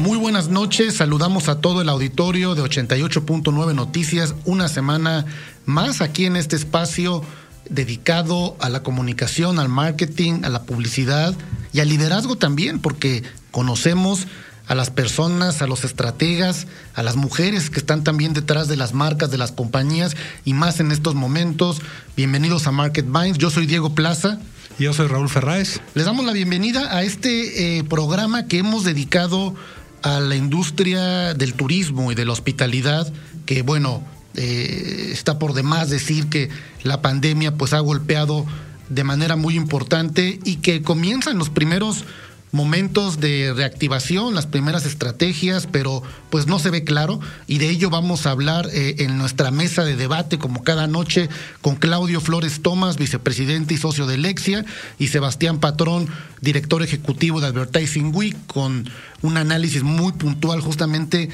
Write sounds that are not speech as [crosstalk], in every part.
Muy buenas noches, saludamos a todo el auditorio de 88.9 Noticias, una semana más aquí en este espacio dedicado a la comunicación, al marketing, a la publicidad y al liderazgo también, porque conocemos a las personas, a los estrategas, a las mujeres que están también detrás de las marcas, de las compañías y más en estos momentos. Bienvenidos a Market Minds, yo soy Diego Plaza. Yo soy Raúl Ferráez. Les damos la bienvenida a este eh, programa que hemos dedicado a la industria del turismo y de la hospitalidad, que bueno, eh, está por demás decir que la pandemia pues ha golpeado de manera muy importante y que comienzan los primeros momentos de reactivación, las primeras estrategias, pero pues no se ve claro. Y de ello vamos a hablar eh, en nuestra mesa de debate como cada noche con Claudio Flores Tomás, vicepresidente y socio de Lexia, y Sebastián Patrón, director ejecutivo de Advertising Week, con un análisis muy puntual justamente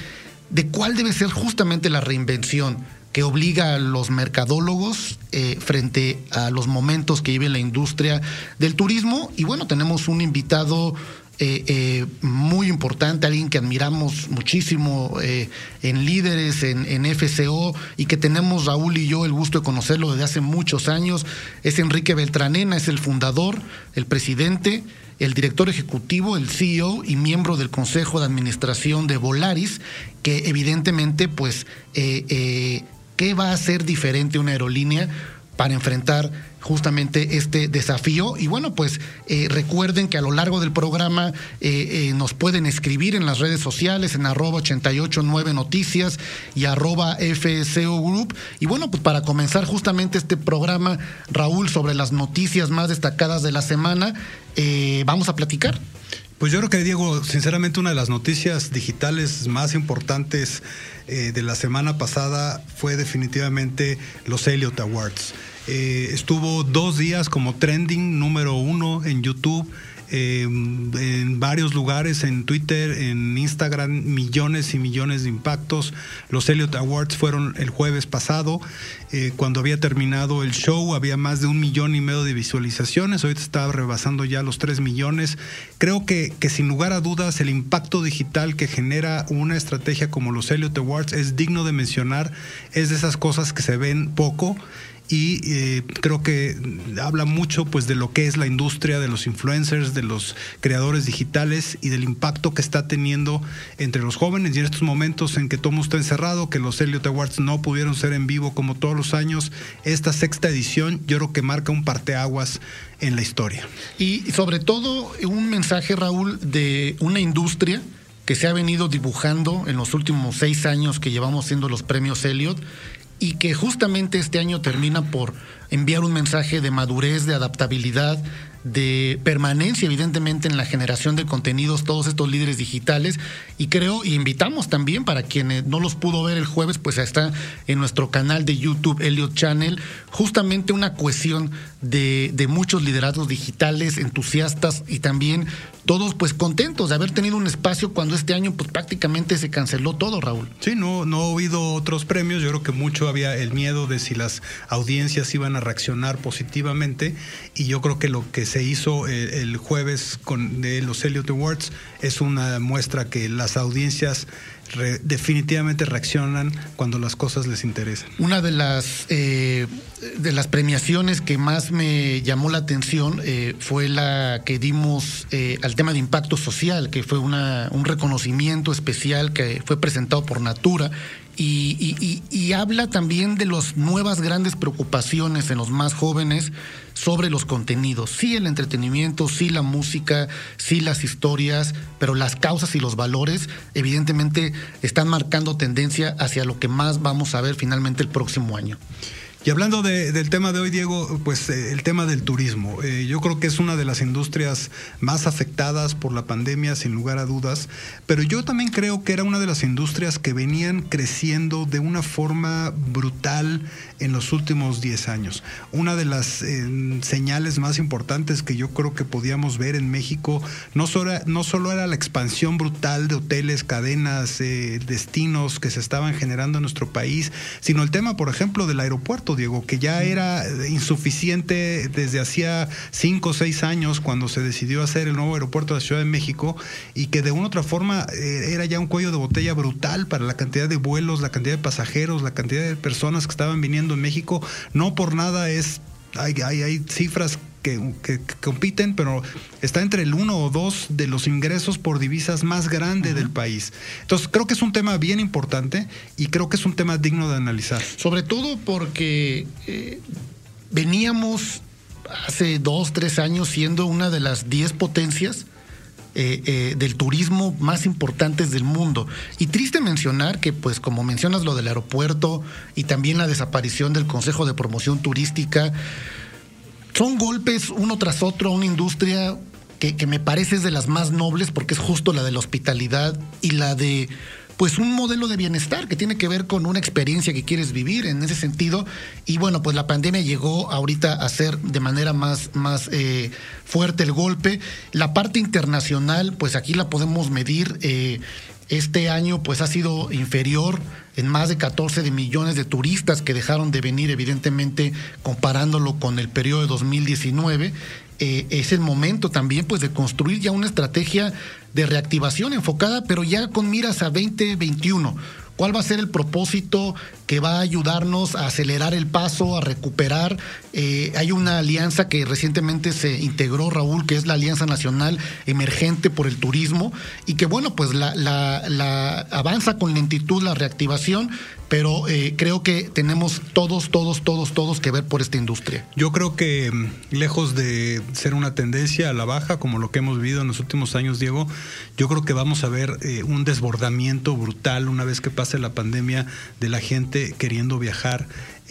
de cuál debe ser justamente la reinvención que obliga a los mercadólogos eh, frente a los momentos que vive la industria del turismo. Y bueno, tenemos un invitado eh, eh, muy importante, alguien que admiramos muchísimo en líderes, en, en, FCO y que tenemos Raúl y yo el gusto de conocerlo desde hace muchos años. Es Enrique Beltranena, es el fundador, el presidente el director ejecutivo, el CEO y miembro del Consejo de Administración de Volaris, que evidentemente pues ¿Qué va a ser diferente una aerolínea para enfrentar justamente este desafío. Y bueno, pues eh, recuerden que a lo largo del programa eh, eh, nos pueden escribir en las redes sociales en arroba 889 noticias y arroba FSO Group. Y bueno, pues para comenzar justamente este programa, Raúl, sobre las noticias más destacadas de la semana, vamos a platicar. Pues yo creo que, Diego, sinceramente una de las noticias digitales más importantes eh, de la semana pasada fue definitivamente los Elliot Awards. Eh, estuvo dos días como trending número uno en YouTube en varios lugares, en Twitter, en Instagram, millones y millones de impactos. Los Elliot Awards fueron el jueves pasado. Eh, cuando había terminado el show había más de un millón y medio de visualizaciones. Ahorita está rebasando ya los tres millones. Creo que, que sin lugar a dudas el impacto digital que genera una estrategia como los Elliot Awards es digno de mencionar. Es de esas cosas que se ven poco y eh, creo que habla mucho pues de lo que es la industria de los influencers, de los creadores digitales y del impacto que está teniendo entre los jóvenes y en estos momentos en que todo está encerrado, que los Elliot Awards no pudieron ser en vivo como todos los años, esta sexta edición yo creo que marca un parteaguas en la historia. Y sobre todo un mensaje Raúl de una industria que se ha venido dibujando en los últimos seis años que llevamos siendo los premios Elliot y que justamente este año termina por enviar un mensaje de madurez, de adaptabilidad, de permanencia, evidentemente, en la generación de contenidos, todos estos líderes digitales. Y creo, y invitamos también para quienes no los pudo ver el jueves, pues está en nuestro canal de YouTube, Elliot Channel, justamente una cohesión de, de muchos liderazgos digitales, entusiastas y también todos pues contentos de haber tenido un espacio cuando este año pues prácticamente se canceló todo, Raúl. Sí, no, no ha habido otros premios, yo creo que mucho había el miedo de si las audiencias iban a reaccionar positivamente y yo creo que lo que se hizo eh, el, jueves con de los Elliot Awards es una muestra que las audiencias definitivamente reaccionan cuando las cosas les interesan. Una de las eh, de las premiaciones que más me llamó la atención eh, fue la que dimos eh, al tema de impacto social, que fue una, un reconocimiento especial que fue presentado por Natura y, habla también de las nuevas grandes preocupaciones en los más jóvenes sobre los contenidos. Sí el entretenimiento, sí la música, sí las historias, pero las causas y los valores evidentemente están marcando tendencia hacia lo que más vamos a ver finalmente el próximo año. Y hablando del tema de hoy, Diego, pues eh, el tema del turismo. Eh, yo creo que es una de las industrias más afectadas por la pandemia, sin lugar a dudas, pero yo también creo que era una de las industrias que venían creciendo de una forma brutal en los últimos 10 años. Una de las eh, señales más importantes que yo creo que podíamos ver en México no solo, no solo era la expansión brutal de hoteles, cadenas, destinos que se estaban generando en nuestro país, sino el tema, por ejemplo, del aeropuerto Diego, que ya era insuficiente desde hacía cinco o seis años cuando se decidió hacer el nuevo aeropuerto de la Ciudad de México y que de una u otra forma eh, era ya un cuello de botella brutal para la cantidad de vuelos, la cantidad de pasajeros, la cantidad de personas que estaban viniendo en México. No por nada es hay, hay, hay, cifras que, compiten, pero está entre el uno o dos de los ingresos por divisas más grande del país. Entonces, creo que es un tema bien importante y creo que es un tema digno de analizar. Sobre todo porque eh, veníamos hace dos, tres años siendo una de las diez potencias. Eh, eh, del turismo más importantes del mundo. Y triste mencionar que, pues, como mencionas lo del aeropuerto y también la desaparición del Consejo de Promoción Turística, son golpes uno tras otro a una industria que, me parece es de las más nobles porque es justo la de la hospitalidad y la de pues un modelo de bienestar que tiene que ver con una experiencia que quieres vivir en ese sentido. Y bueno, pues la pandemia llegó ahorita a ser de manera más, más eh, fuerte el golpe. La parte internacional, pues aquí la podemos medir. Eh, este año pues ha sido inferior en más de 14 de millones de turistas que dejaron de venir, evidentemente comparándolo con el periodo de 2019. Eh, es el momento también pues de construir ya una estrategia de reactivación enfocada, pero ya con miras a 2021 ¿Cuál va a ser el propósito que va a ayudarnos a acelerar el paso, a recuperar? Eh, hay una alianza que recientemente se integró, Raúl, que es la Alianza Nacional Emergente por el Turismo, y que bueno, pues la, la avanza con lentitud la reactivación, pero eh, creo que tenemos todos, todos, todos, todos que ver por esta industria. Yo creo que mm, lejos de ser una tendencia a la baja, como lo que hemos vivido en los últimos años, Diego, yo creo que vamos a ver eh, un desbordamiento brutal una vez que pase la pandemia de la gente queriendo viajar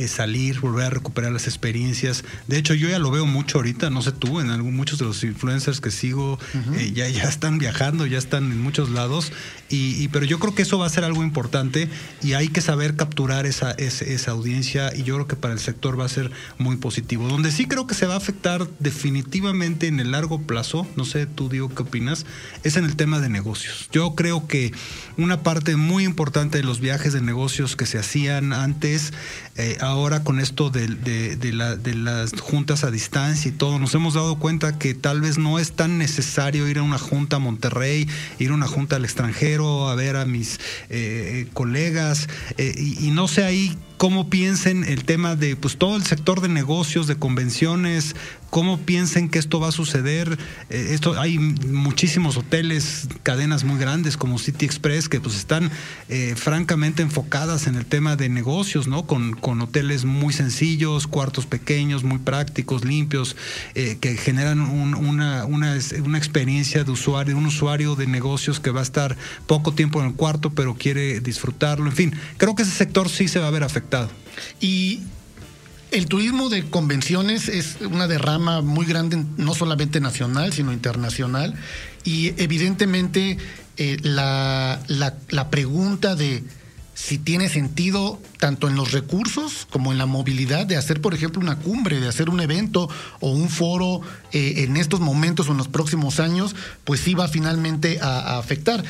salir, volver a recuperar las experiencias. De hecho, yo ya lo veo mucho ahorita, no sé tú, en algún, muchos de los influencers que sigo eh, ya, ya están viajando, ya están en muchos lados, y, pero yo creo que eso va a ser algo importante y hay que saber capturar esa, esa, audiencia y yo creo que para el sector va a ser muy positivo. Donde sí creo que se va a afectar definitivamente en el largo plazo, no sé tú Diego qué opinas, es en el tema de negocios. Yo creo que una parte muy importante de los viajes de negocios que se hacían antes, eh, ahora con esto de, las juntas a distancia y todo, nos hemos dado cuenta que tal vez no es tan necesario ir a una junta a Monterrey, ir a una junta al extranjero, a ver a mis eh, colegas, eh, y, no sé ahí cómo piensen el tema de pues todo el sector de negocios, de convenciones, cómo piensen que esto va a suceder. Eh, esto hay muchísimos hoteles, cadenas muy grandes como City Express que pues están francamente enfocadas en el tema de negocios, ¿no? Con, con muy sencillos, cuartos pequeños, muy prácticos, limpios, eh, que generan una, una, una experiencia de usuario, un usuario de negocios que va a estar poco tiempo en el cuarto, pero quiere disfrutarlo. En fin, creo que ese sector sí se va a ver afectado y el turismo de convenciones es una derrama muy grande, no solamente nacional, sino internacional. Y evidentemente eh, la, la, pregunta de si tiene sentido tanto en los recursos como en la movilidad de hacer, por ejemplo, una cumbre, de hacer un evento o un foro eh, en estos momentos o en los próximos años, pues sí va finalmente a afectar.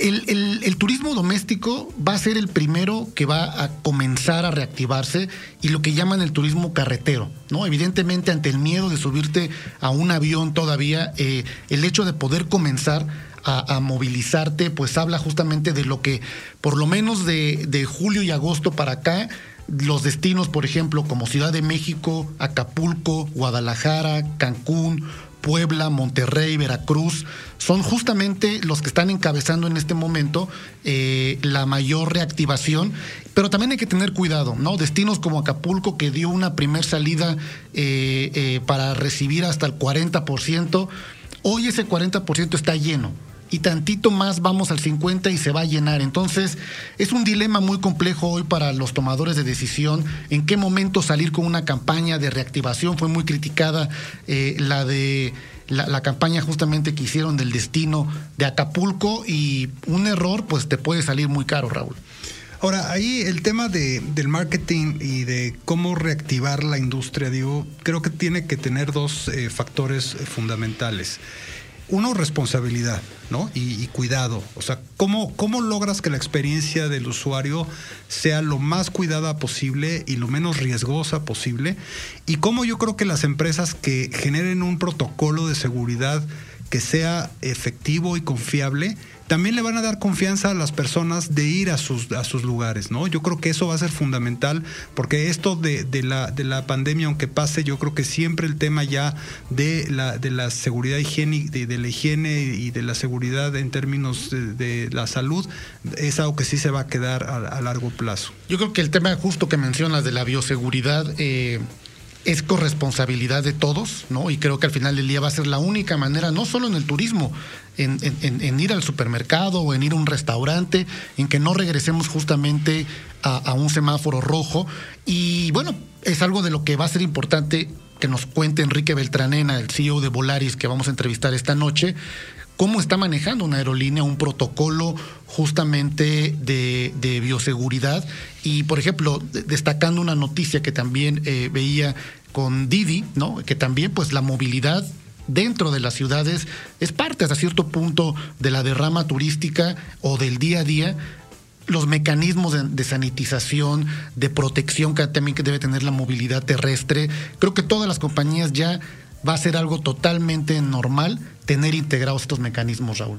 El, turismo doméstico va a ser el primero que va a comenzar a reactivarse y lo que llaman el turismo carretero, ¿no? Evidentemente, ante el miedo de subirte a un avión todavía, eh, el hecho de poder comenzar a, movilizarte, pues habla justamente de lo que por lo menos de, julio y agosto para acá los destinos, por ejemplo, como Ciudad de México, Acapulco, Guadalajara, Cancún, Puebla, Monterrey, Veracruz, son justamente los que están encabezando en este momento eh, la mayor reactivación. Pero también hay que tener cuidado, ¿no? Destinos como Acapulco, que dio una primer salida eh, eh, para recibir hasta el 40%, hoy ese 40% está lleno y tantito más vamos al 50 y se va a llenar. Entonces, es un dilema muy complejo hoy para los tomadores de decisión en qué momento salir con una campaña de reactivación. Fue muy criticada eh, la de la, campaña justamente que hicieron del destino de Acapulco y un error pues te puede salir muy caro, Raúl. Ahora, ahí el tema de, del marketing y de cómo reactivar la industria, digo, creo que tiene que tener dos eh, factores fundamentales uno, responsabilidad, ¿no? Y, cuidado. O sea, ¿cómo, ¿cómo logras que la experiencia del usuario sea lo más cuidada posible y lo menos riesgosa posible? Y cómo yo creo que las empresas que generen un protocolo de seguridad que sea efectivo y confiable, también le van a dar confianza a las personas de ir a sus, a sus lugares, ¿no? Yo creo que eso va a ser fundamental, porque esto de, la, de la pandemia, aunque pase, yo creo que siempre el tema ya de la, de la seguridad higiénica, de, la higiene y de la seguridad en términos de, la salud, es algo que sí se va a quedar a, largo plazo. Yo creo que el tema justo que mencionas de la bioseguridad, eh, es corresponsabilidad de todos, ¿no? Y creo que al final del día va a ser la única manera, no solo en el turismo, en, ir al supermercado o en ir a un restaurante, en que no regresemos justamente a, un semáforo rojo. Y bueno, es algo de lo que va a ser importante que nos cuente Enrique Beltranena, el CEO de Volaris, que vamos a entrevistar esta noche, cómo está manejando una aerolínea un protocolo justamente de, bioseguridad. Y, por ejemplo, destacando una noticia que también eh, veía con Didi, ¿no? que también pues la movilidad dentro de las ciudades es parte hasta cierto punto de la derrama turística o del día a día los mecanismos de, sanitización, de protección que también que debe tener la movilidad terrestre. Creo que todas las compañías ya va a ser algo totalmente normal tener integrados estos mecanismos, Raúl.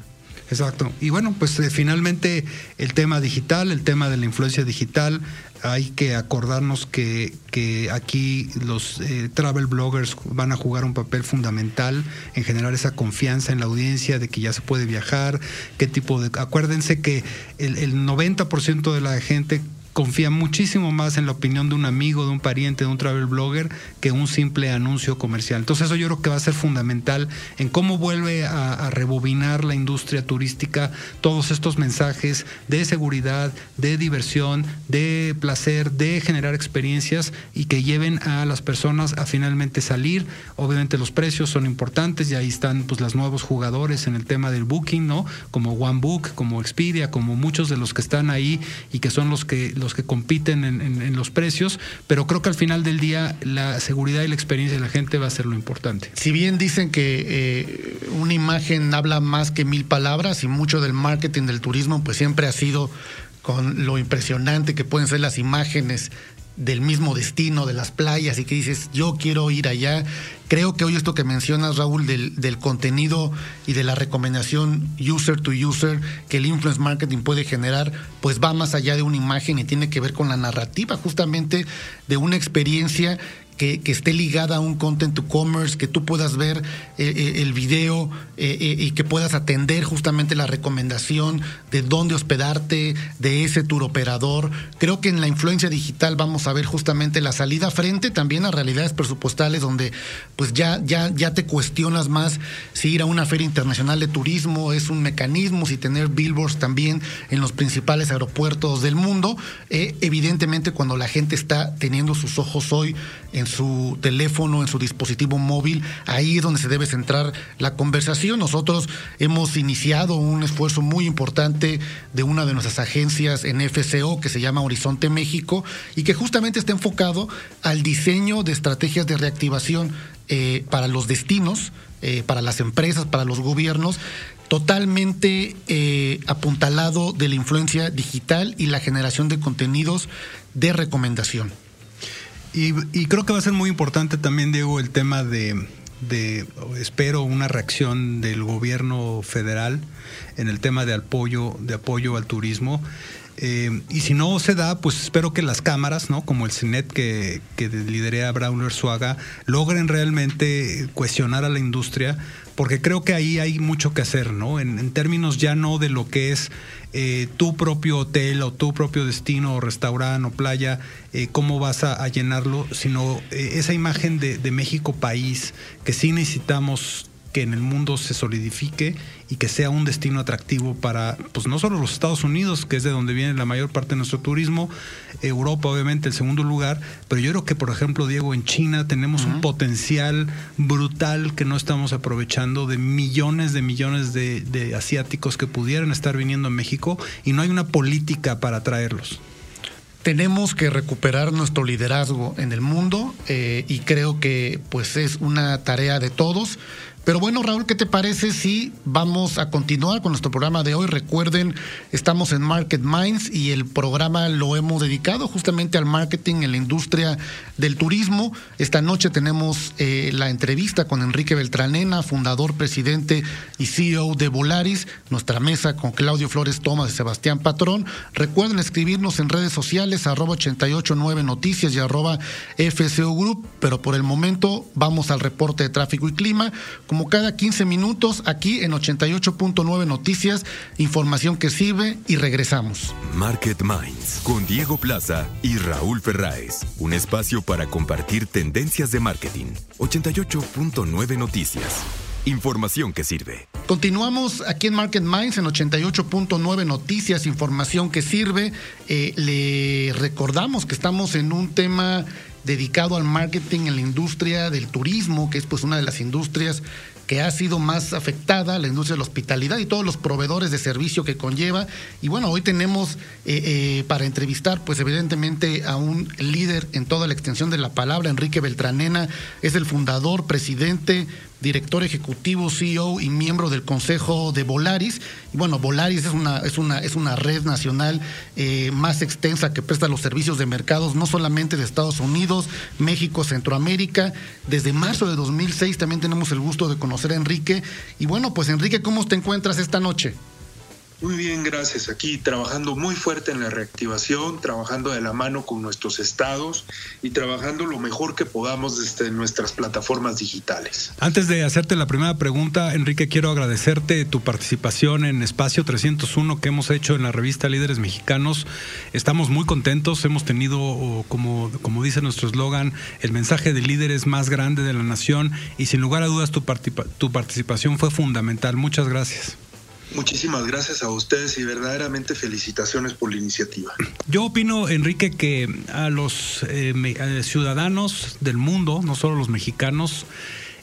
Exacto. Y bueno, pues eh, finalmente el tema digital, el tema de la influencia digital, hay que acordarnos que, que aquí los eh, travel bloggers van a jugar un papel fundamental en generar esa confianza en la audiencia de que ya se puede viajar, qué tipo de... Acuérdense que el, el 90% de la gente confía muchísimo más en la opinión de un amigo, de un pariente, de un travel blogger que un simple anuncio comercial. Entonces eso yo creo que va a ser fundamental en cómo vuelve a, rebobinar la industria turística todos estos mensajes de seguridad, de diversión, de placer, de generar experiencias y que lleven a las personas a finalmente salir. Obviamente los precios son importantes y ahí están pues los nuevos jugadores en el tema del booking, ¿no? Como OneBook, como Expedia, como muchos de los que están ahí y que son los que los que compiten en, los precios, pero creo que al final del día la seguridad y la experiencia de la gente va a ser lo importante. Si bien dicen que eh, una imagen habla más que mil palabras y mucho del marketing del turismo pues siempre ha sido con lo impresionante que pueden ser las imágenes del mismo destino, de las playas, y que dices, yo quiero ir allá. Creo que hoy esto que mencionas, Raúl, del, del, contenido y de la recomendación user to user que el influence marketing puede generar, pues va más allá de una imagen y tiene que ver con la narrativa justamente de una experiencia que, esté ligada a un content to commerce, que tú puedas ver eh, eh, el video eh, y que puedas atender justamente la recomendación de dónde hospedarte, de ese tour operador. Creo que en la influencia digital vamos a ver justamente la salida frente también a realidades presupuestales donde pues ya, ya, ya te cuestionas más si ir a una feria internacional de turismo es un mecanismo, si tener billboards también en los principales aeropuertos del mundo. evidentemente cuando la gente está teniendo sus ojos hoy en su teléfono, en su dispositivo móvil, ahí es donde se debe centrar la conversación. Nosotros hemos iniciado un esfuerzo muy importante de una de nuestras agencias en FCO que se llama Horizonte México y que justamente está enfocado al diseño de estrategias de reactivación eh, para los destinos, eh, para las empresas, para los gobiernos, totalmente eh, apuntalado de la influencia digital y la generación de contenidos de recomendación. Y, creo que va a ser muy importante también, Diego, el tema de, de, espero una reacción del gobierno federal en el tema de apoyo, de apoyo al turismo. Eh, y si no se da, pues espero que las cámaras, ¿no? Como el CINET que, que liderea Brauner Suaga, logren realmente cuestionar a la industria, porque creo que ahí hay mucho que hacer, ¿no? En, términos ya no de lo que es eh, tu propio hotel o tu propio destino o restaurante o playa, eh, cómo vas a, llenarlo, sino esa imagen de, de México país que sí necesitamos que en el mundo se solidifique y que sea un destino atractivo para, pues no solo los Estados Unidos, que es de donde viene la mayor parte de nuestro turismo, Europa obviamente el segundo lugar, pero yo creo que por ejemplo, Diego, en China tenemos un potencial brutal que no estamos aprovechando de millones de millones de, asiáticos que pudieran estar viniendo a México y no hay una política para atraerlos tenemos que recuperar nuestro liderazgo en el mundo eh, y creo que pues es una tarea de todos. Pero bueno, Raúl, ¿qué te parece si vamos a continuar con nuestro programa de hoy? Recuerden, estamos en Market Minds y el programa lo hemos dedicado justamente al marketing en la industria del turismo. Esta noche tenemos eh, la entrevista con Enrique Beltranena, fundador, presidente y CEO de Volaris, nuestra mesa con Claudio Flores Tomás y Sebastián Patrón. Recuerden escribirnos en redes sociales, arroba 889 Noticias y arroba FCO Group, pero por el momento vamos al reporte de tráfico y clima como cada 15 minutos aquí en 88.9 Noticias, información que sirve y regresamos. Market Minds con Diego Plaza y Raúl Ferráez, un espacio para compartir tendencias de marketing. 88.9 Noticias. Información que sirve. Continuamos aquí en Market Minds en 88.9 Noticias, información que sirve. Eh, le recordamos que estamos en un tema dedicado al marketing en la industria del turismo, que es pues una de las industrias que ha sido más afectada, la industria de la hospitalidad y todos los proveedores de servicio que conlleva. Y bueno, hoy tenemos eh, eh, para entrevistar, pues evidentemente a un líder en toda la extensión de la palabra, Enrique Beltranena, es el fundador, presidente, director ejecutivo, CEO y miembro del Consejo de Volaris. Y bueno, Volaris es una, es una, es una red nacional eh, más extensa que presta los servicios de mercados, no solamente de Estados Unidos, México, Centroamérica. Desde marzo de 2006 también tenemos el gusto de conocer a Enrique. Y bueno, pues Enrique, ¿cómo te encuentras esta noche? Muy bien, gracias. Aquí trabajando muy fuerte en la reactivación, trabajando de la mano con nuestros estados y trabajando lo mejor que podamos desde nuestras plataformas digitales. Antes de hacerte la primera pregunta, Enrique, quiero agradecerte tu participación en Espacio 301 que hemos hecho en la revista Líderes Mexicanos. Estamos muy contentos, hemos tenido, como, como dice nuestro eslogan, el mensaje de líderes más grande de la nación y sin lugar a dudas tu, tu participación fue fundamental. Muchas gracias. Muchísimas gracias a ustedes y verdaderamente felicitaciones por la iniciativa. Yo opino, Enrique, que a los eh, ciudadanos del mundo, no solo los mexicanos,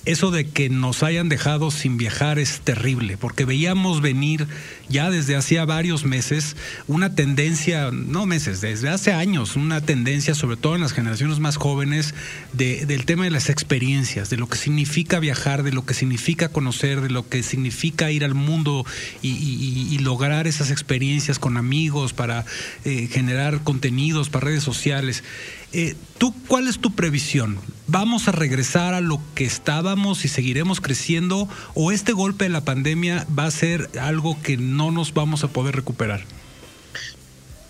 eso de que nos hayan dejado sin viajar es terrible, porque veíamos venir ya desde hacía varios meses una tendencia, no meses, desde hace años, una tendencia, sobre todo en las generaciones más jóvenes, de, del tema de las experiencias, de lo que significa viajar, de lo que significa conocer, de lo que significa ir al mundo y, lograr esas experiencias con amigos para eh, generar contenidos para redes sociales. Eh, ¿Tú cuál es tu previsión? ¿Vamos a regresar a lo que estábamos y seguiremos creciendo? ¿O este golpe de la pandemia va a ser algo que no nos vamos a poder recuperar?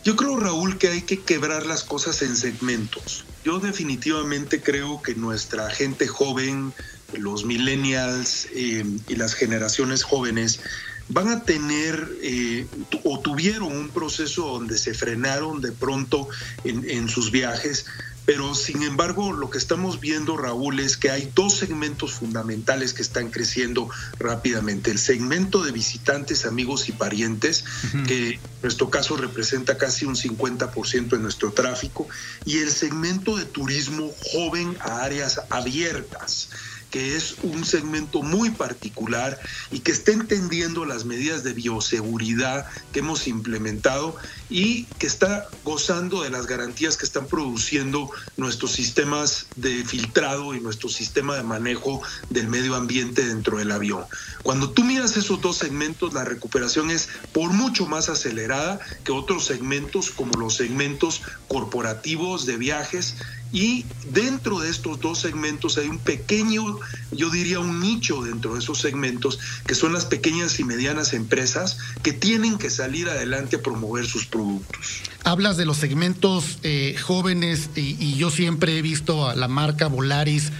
Yo creo, Raúl, que hay que quebrar las cosas en segmentos. Yo definitivamente creo que nuestra gente joven, los millennials eh, y las generaciones jóvenes van a tener eh, o tuvieron un proceso donde se frenaron de pronto en, sus viajes, pero sin embargo lo que estamos viendo, Raúl, es que hay dos segmentos fundamentales que están creciendo rápidamente. El segmento de visitantes, amigos y parientes, que en nuestro caso representa casi un 50% de nuestro tráfico, y el segmento de turismo joven a áreas abiertas que es un segmento muy particular y que está entendiendo las medidas de bioseguridad que hemos implementado y que está gozando de las garantías que están produciendo nuestros sistemas de filtrado y nuestro sistema de manejo del medio ambiente dentro del avión. Cuando tú miras esos dos segmentos, la recuperación es por mucho más acelerada que otros segmentos como los segmentos corporativos de viajes Y dentro de estos dos segmentos hay un pequeño, yo diría un nicho dentro de esos segmentos, que son las pequeñas y medianas empresas que tienen que salir adelante a promover sus productos. Hablas de los segmentos eh, jóvenes y, yo siempre he visto a la marca Volaris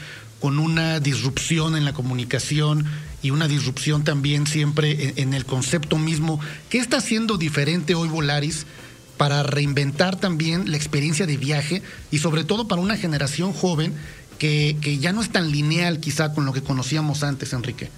con una disrupción en la comunicación y una disrupción también siempre en, el concepto mismo. ¿Qué está haciendo diferente hoy Volaris para reinventar también la experiencia de viaje y sobre todo para una generación joven que, que ya no es tan lineal quizá con lo que conocíamos antes, Enrique?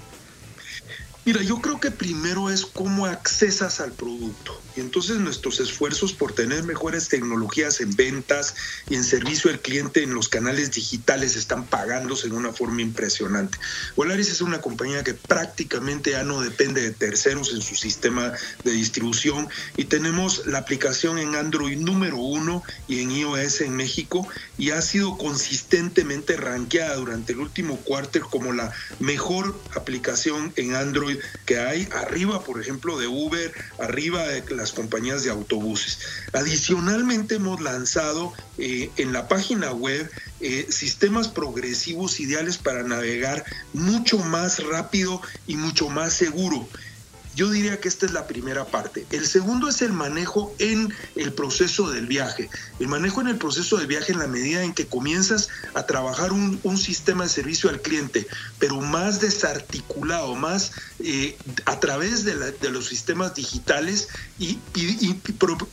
Mira, yo creo que primero es cómo accesas al producto. Entonces nuestros esfuerzos por tener mejores tecnologías en ventas y en servicio al cliente en los canales digitales están pagándose de una forma impresionante. Volaris es una compañía que prácticamente ya no depende de terceros en su sistema de distribución y tenemos la aplicación en Android número uno y en iOS en México y ha sido consistentemente rankeada durante el último cuarto como la mejor aplicación en Android que hay arriba, por ejemplo, de Uber, arriba de las compañías de autobuses. Adicionalmente hemos lanzado eh, en la página web eh, sistemas progresivos ideales para navegar mucho más rápido y mucho más seguro. Yo diría que esta es la primera parte. El segundo es el manejo en el proceso del viaje. El manejo en el proceso del viaje en la medida en que comienzas a trabajar un, sistema de servicio al cliente, pero más desarticulado, más eh, a través de, la, de, los sistemas digitales y,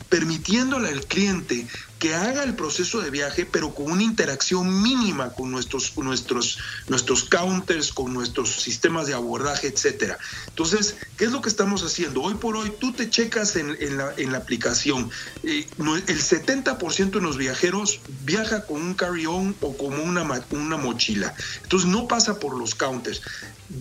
permitiéndole al cliente que haga el proceso de viaje, pero con una interacción mínima con nuestros, con nuestros, nuestros counters, con nuestros sistemas de abordaje, etcétera. Entonces, ¿qué es lo que estamos haciendo? Hoy por hoy, tú te checas en, la, en la, aplicación, eh, el 70% de los viajeros viaja con un carry-on o como una, una mochila. Entonces, no pasa por los counters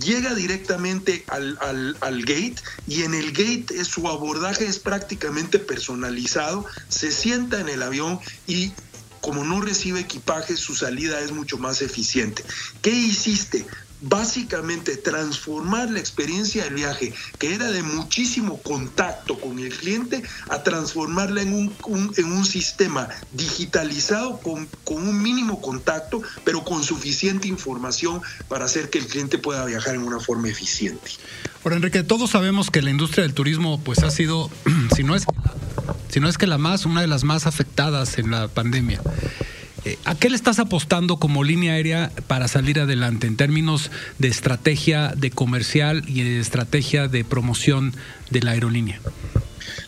llega directamente al, al, gate y en el gate es, su abordaje es prácticamente personalizado, se sienta en el avión y como no recibe equipaje, su salida es mucho más eficiente. ¿Qué hiciste? básicamente transformar la experiencia del viaje, que era de muchísimo contacto con el cliente, a transformarla en un, un en un sistema digitalizado con, con, un mínimo contacto, pero con suficiente información para hacer que el cliente pueda viajar en una forma eficiente. Ahora, Enrique, todos sabemos que la industria del turismo pues ha sido, [clears throat] si no es, si no es que la más, una de las más afectadas en la pandemia. ¿A qué le estás apostando como línea aérea para salir adelante en términos de estrategia de comercial y de estrategia de promoción de la aerolínea?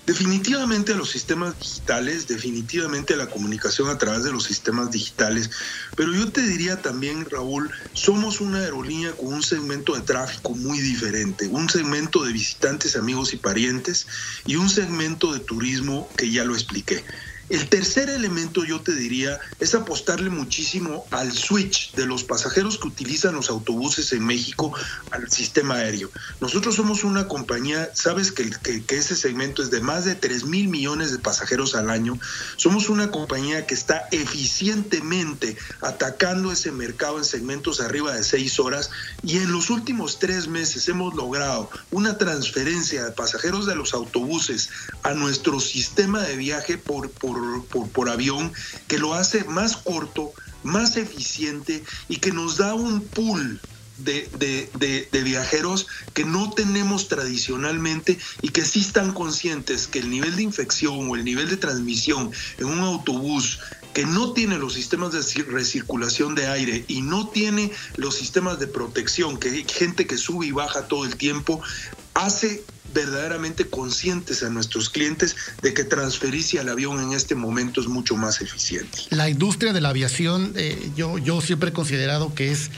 Definitivamente los sistemas digitales, definitivamente la comunicación a través de los sistemas digitales, pero yo te diría también, Raúl, somos una aerolínea con un segmento de tráfico muy diferente, un segmento de visitantes, amigos y parientes y un segmento de turismo que ya lo expliqué. El tercer elemento yo te diría es apostarle muchísimo al switch de los pasajeros que utilizan los autobuses en México al sistema aéreo. Nosotros somos una compañía, sabes que, ese segmento es de más de 3 mil millones de pasajeros al año. Somos una compañía que está eficientemente atacando ese mercado en segmentos arriba de 6 horas y en los últimos tres meses hemos logrado una transferencia de pasajeros de los autobuses a nuestro sistema de viaje por, por por, avión que lo hace más corto, más eficiente y que nos da un pool de, de, de, de, viajeros que no tenemos tradicionalmente y que sí están conscientes que el nivel de infección o el nivel de transmisión en un autobús que no tiene los sistemas de recirculación de aire y no tiene los sistemas de protección, que hay gente que sube y baja todo el tiempo, hace verdaderamente conscientes a nuestros clientes de que transferirse al avión en este momento es mucho más eficiente. La industria de la aviación, eh, yo, yo siempre he considerado que es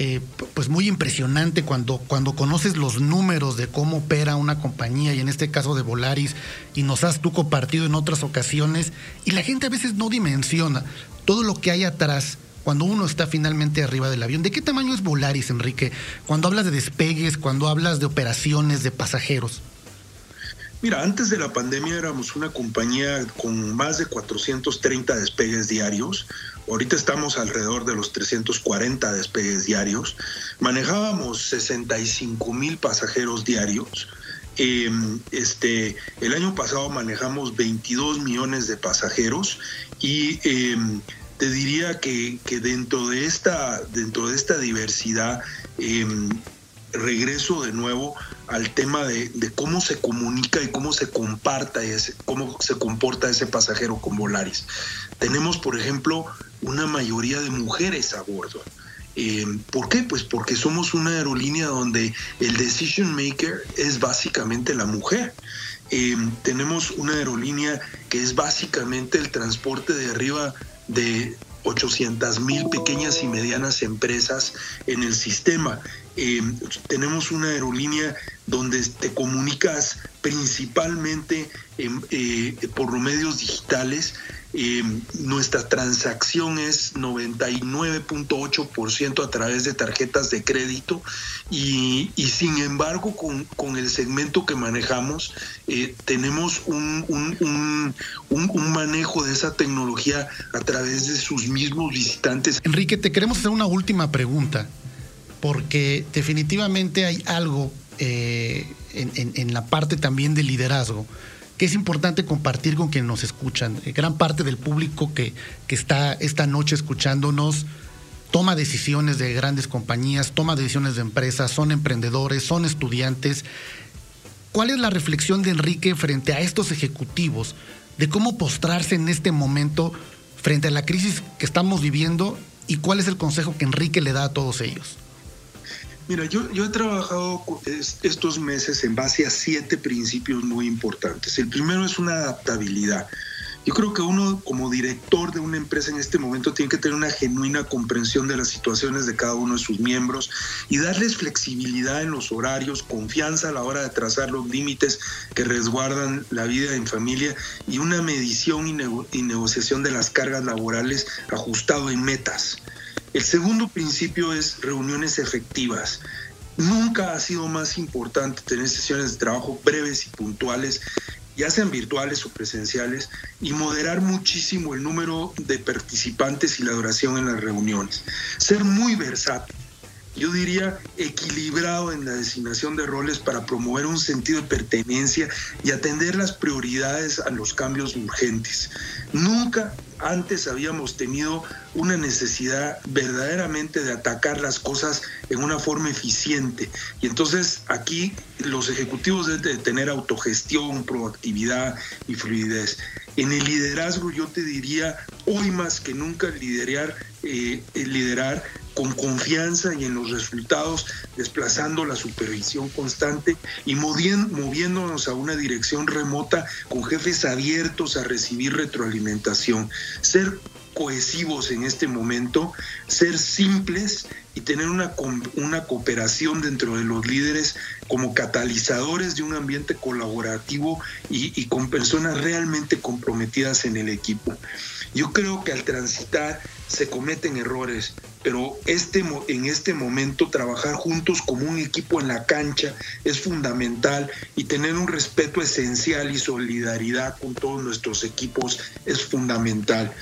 eh, pues muy impresionante cuando, cuando conoces los números de cómo opera una compañía y en este caso de Volaris y nos has tú compartido en otras ocasiones y la gente a veces no dimensiona todo lo que hay atrás cuando uno está finalmente arriba del avión. ¿De qué tamaño es Volaris, Enrique? Cuando hablas de despegues, cuando hablas de operaciones, de pasajeros. Mira, antes de la pandemia éramos una compañía con más de 430 despegues diarios. Ahorita estamos alrededor de los 340 despegues diarios. Manejábamos 65 mil pasajeros diarios. Eh, este, el año pasado manejamos 22 millones de pasajeros y eh, te diría que, dentro, de esta, dentro de esta diversidad, em, regreso de nuevo al tema de, cómo se comunica y cómo se comparta ese, cómo se comporta ese pasajero con Volaris. Tenemos, por ejemplo, una mayoría de mujeres a bordo. Em, ¿Por qué? Pues porque somos una aerolínea donde el decision maker es básicamente la mujer. Em, tenemos una aerolínea que es básicamente el transporte de arriba de 800 mil pequeñas y medianas empresas en el sistema. Em, tenemos una aerolínea donde te comunicas principalmente eh, por los medios digitales eh, nuestra transacción es 99.8% a través de tarjetas de crédito y, sin embargo con, el segmento que manejamos eh, tenemos un, manejo de esa tecnología a través de sus mismos visitantes. Enrique, te queremos hacer una última pregunta porque definitivamente hay algo eh, en, la parte también de liderazgo que es importante compartir con quienes nos escuchan. Eh, gran parte del público que, que está esta noche escuchándonos toma decisiones de grandes compañías, toma decisiones de empresas, son emprendedores, son estudiantes. ¿Cuál es la reflexión de Enrique frente a estos ejecutivos de cómo postrarse en este momento frente a la crisis que estamos viviendo y cuál es el consejo que Enrique le da a todos ellos? Mira, yo, he trabajado estos meses en base a siete principios muy importantes. El primero es una adaptabilidad. Yo creo que uno como director de una empresa en este momento tiene que tener una genuina comprensión de las situaciones de cada uno de sus miembros y darles flexibilidad en los horarios, confianza a la hora de trazar los límites que resguardan la vida en familia y una medición y negociación de las cargas laborales ajustado en metas. El segundo principio es reuniones efectivas. Nunca ha sido más importante tener sesiones de trabajo breves y puntuales, ya sean virtuales o presenciales, y moderar muchísimo el número de participantes y la duración en las reuniones. Ser muy versátil yo diría, equilibrado en la designación de roles para promover un sentido de pertenencia y atender las prioridades a los cambios urgentes. Nunca antes habíamos tenido una necesidad verdaderamente de atacar las cosas en una forma eficiente. Y entonces aquí los ejecutivos deben de tener autogestión, proactividad y fluidez. En el liderazgo yo te diría, hoy más que nunca liderar, eh, liderar con confianza y en los resultados, desplazando la supervisión constante y moviéndonos a una dirección remota con jefes abiertos a recibir retroalimentación. Ser cohesivos en este momento, ser simples y tener una, una cooperación dentro de los líderes como catalizadores de un ambiente colaborativo y, y con personas realmente comprometidas en el equipo. Yo creo que al transitar se cometen errores, pero este, en este momento trabajar juntos como un equipo en la cancha es fundamental y tener un respeto esencial y solidaridad con todos nuestros equipos es fundamental.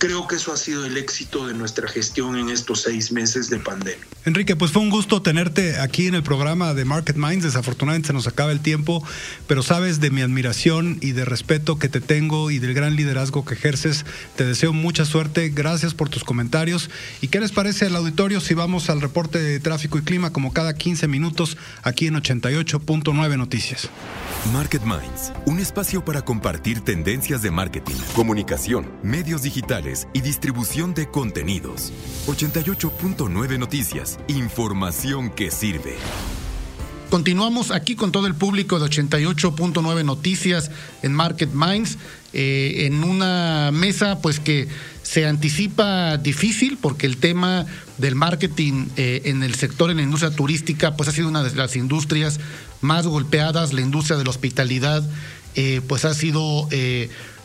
Creo que eso ha sido el éxito de nuestra gestión en estos seis meses de pandemia. Enrique, pues fue un gusto tenerte aquí en el programa de Market Minds. Desafortunadamente se nos acaba el tiempo, pero sabes de mi admiración y de respeto que te tengo y del gran liderazgo que ejerces. Te deseo mucha suerte. Gracias por tus comentarios. ¿Y qué les parece al auditorio si vamos al reporte de tráfico y clima como cada 15 minutos aquí en 88.9 Noticias? Market Minds, un espacio para compartir tendencias de marketing, comunicación, medios digitales y distribución de contenidos. 88.9 Noticias, información que sirve. Continuamos aquí con todo el público de 88.9 Noticias en Market Minds, eh, en una mesa pues que se anticipa difícil porque el tema del marketing eh, en el sector, en la industria turística, pues ha sido una de las industrias más golpeadas, la industria de la hospitalidad, eh, pues ha sido,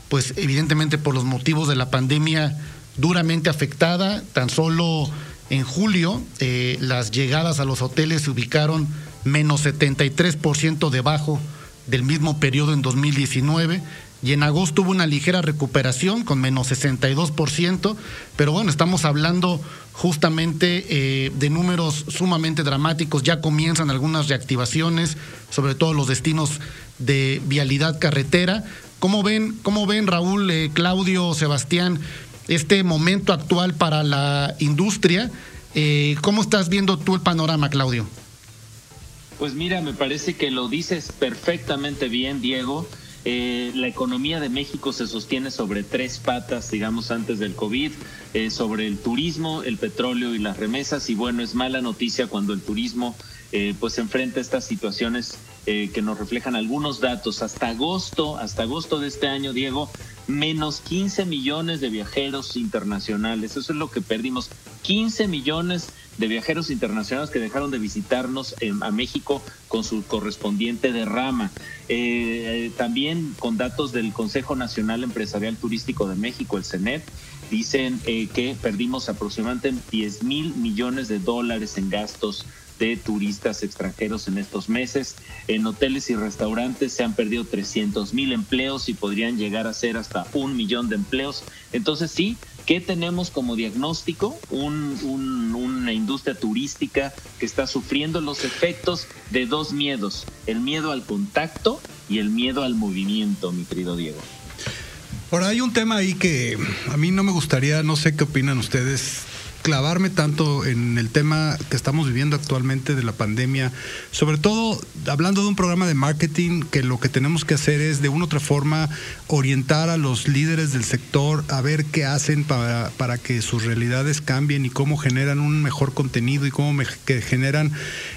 pues evidentemente por los motivos de la pandemia, duramente afectada. Tan solo en julio eh, las llegadas a los hoteles se ubicaron menos 73% debajo del mismo periodo en 2019 y en agosto hubo una ligera recuperación con menos 62%, pero bueno, estamos hablando justamente eh, de números sumamente dramáticos, ya comienzan algunas reactivaciones, sobre todo los destinos de vialidad carretera. ¿Cómo ven, cómo ven Raúl, eh, Claudio, Sebastián? este momento actual para la industria. Eh, ¿Cómo estás viendo tú el panorama, Claudio? Pues mira, me parece que lo dices perfectamente bien, Diego. Eh, la economía de México se sostiene sobre tres patas, digamos, antes del COVID, eh, sobre el turismo, el petróleo y las remesas. Y bueno, es mala noticia cuando el turismo eh, pues enfrenta estas situaciones que nos reflejan algunos datos. Hasta agosto, hasta agosto de este año, Diego, menos 15 millones de viajeros internacionales. Eso es lo que perdimos. 15 millones de viajeros internacionales que dejaron de visitarnos a México con su correspondiente derrama. Eh, también con datos del Consejo Nacional Empresarial Turístico de México, el CENET, dicen eh, que perdimos aproximadamente 10 mil millones de dólares en gastos de turistas extranjeros en estos meses. En hoteles y restaurantes se han perdido 300 mil empleos y podrían llegar a ser hasta un millón de empleos. Entonces sí, ¿qué tenemos como diagnóstico? una industria turística que está sufriendo los efectos de dos miedos, el miedo al contacto y el miedo al movimiento, mi querido Diego. Ahora, hay un tema ahí que a mí no me gustaría, no sé qué opinan ustedes, clavarme tanto en el tema que estamos viviendo actualmente de la pandemia, sobre todo hablando de un programa de marketing que lo que tenemos que hacer es de una u otra forma orientar a los líderes del sector a ver qué hacen para, para que sus realidades cambien y cómo generan un mejor contenido y cómo que generan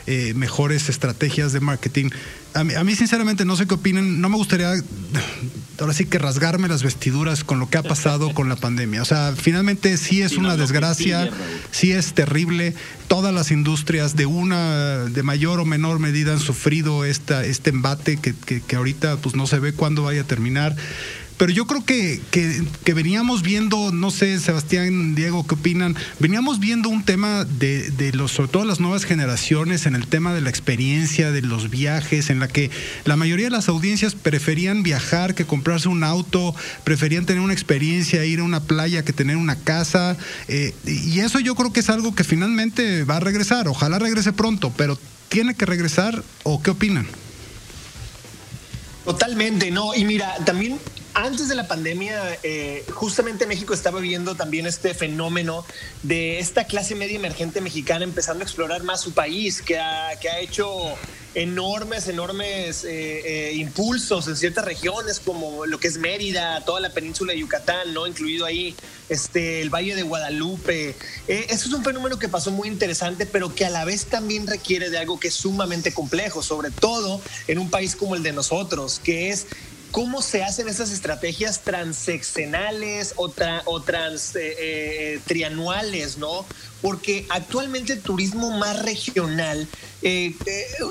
eh, mejores estrategias de marketing. A mí, a mí, sinceramente no sé qué opinan, no me gustaría ahora sí que rasgarme las vestiduras con lo que ha pasado con la pandemia. O sea, finalmente sí es una desgracia, sí es terrible. Todas las industrias de una, de mayor o menor medida han sufrido esta, este embate que, que, que ahorita pues no se ve cuándo vaya a terminar pero yo creo que, que, veníamos viendo, no sé, Sebastián, Diego, ¿qué opinan? Veníamos viendo un tema de, de, los, sobre todo las nuevas generaciones, en el tema de la experiencia, de los viajes, en la que la mayoría de las audiencias preferían viajar que comprarse un auto, preferían tener una experiencia, ir a una playa que tener una casa. Eh, y eso yo creo que es algo que finalmente va a regresar. Ojalá regrese pronto, pero ¿tiene que regresar o qué opinan? Totalmente, no. Y mira, también antes de la pandemia, eh, justamente México estaba viendo también este fenómeno de esta clase media emergente mexicana empezando a explorar más su país, que ha, que ha hecho enormes, enormes eh, eh, impulsos en ciertas regiones como lo que es Mérida, toda la península de Yucatán, ¿no? Incluido ahí este, el Valle de Guadalupe. eso es un fenómeno que pasó muy interesante, pero que a la vez también requiere de algo que es sumamente complejo, sobre todo en un país como el de nosotros, que es cómo se hacen esas estrategias transeccionales o, o trans eh, eh, trianuales, ¿no? Porque actualmente el turismo más regional eh,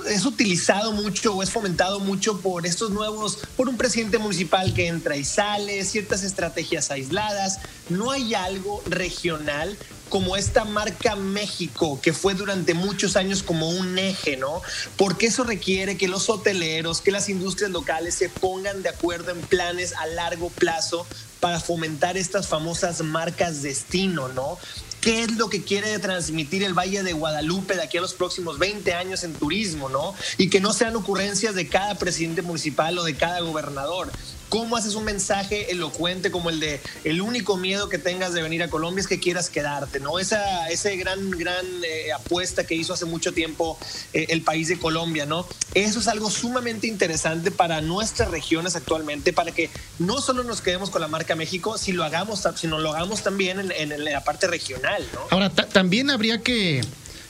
es utilizado mucho o es fomentado mucho por estos nuevos, por un presidente municipal que entra y sale, ciertas estrategias aisladas. No hay algo regional como esta marca México, que fue durante muchos años como un eje, ¿no? Porque eso requiere que los hoteleros, que las industrias locales se pongan de acuerdo en planes a largo plazo para fomentar estas famosas marcas destino, ¿no? qué es lo que quiere transmitir el Valle de Guadalupe de aquí a los próximos 20 años en turismo, ¿no? Y que no sean ocurrencias de cada presidente municipal o de cada gobernador. ¿Cómo haces un mensaje elocuente como el de el único miedo que tengas de venir a Colombia es que quieras quedarte, ¿no? Esa ese gran, gran eh, apuesta que hizo hace mucho tiempo eh, el país de Colombia, ¿no? Eso es algo sumamente interesante para nuestras regiones actualmente, para que no solo nos quedemos con la marca México, si lo hagamos, sino lo hagamos también en, la parte regional. Ahora, también habría que,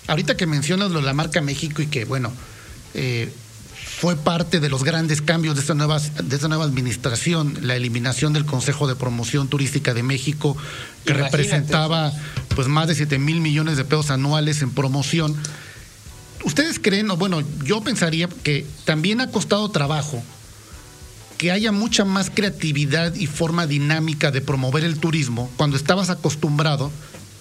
ahorita que mencionas lo de la marca México y que, bueno, eh, fue parte de los grandes cambios de esta, nueva, de esta nueva administración, la eliminación del Consejo de Promoción Turística de México, que representaba pues más de 7 mil millones de pesos anuales en promoción. ¿Ustedes creen, o bueno, yo pensaría que también ha costado trabajo que haya mucha más creatividad y forma dinámica de promover el turismo cuando estabas acostumbrado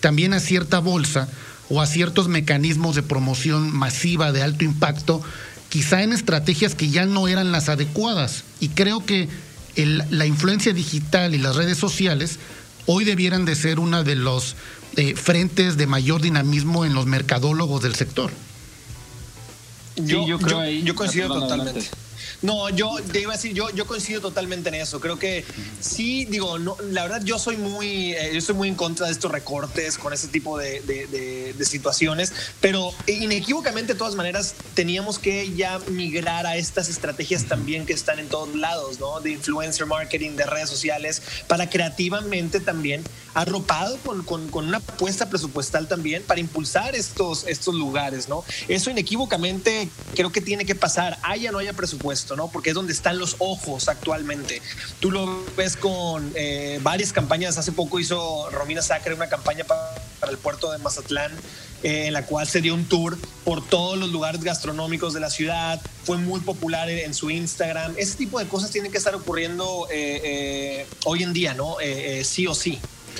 también a cierta bolsa o a ciertos mecanismos de promoción masiva de alto impacto quizá en estrategias que ya no eran las adecuadas. Y creo que la influencia digital y las redes sociales hoy debieran de ser una de los eh, frentes de mayor dinamismo en los mercadólogos del sector. Yo, yo, creo yo, coincido totalmente. No, yo te iba a decir, yo, yo coincido totalmente en eso. Creo que sí, digo, no, la verdad yo soy muy, eh, yo estoy muy en contra de estos recortes con ese tipo de, situaciones, pero inequívocamente de todas maneras teníamos que ya migrar a estas estrategias también que están en todos lados, ¿no? De influencer marketing, de redes sociales, para creativamente también arropado con una apuesta presupuestal también para impulsar estos, estos lugares, ¿no? Eso inequívocamente creo que tiene que pasar, haya o no haya presupuesto, ¿no? Porque es donde están los ojos actualmente. Tú lo ves con eh, varias campañas. Hace poco hizo Romina Sacre una campaña para, el puerto de Mazatlán, eh, en la cual se dio un tour por todos los lugares gastronómicos de la ciudad. Fue muy popular en, su Instagram. Ese tipo de cosas tienen que estar ocurriendo eh, hoy en día, ¿no? sí o sí.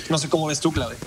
No sé cómo ves tú, Claudia.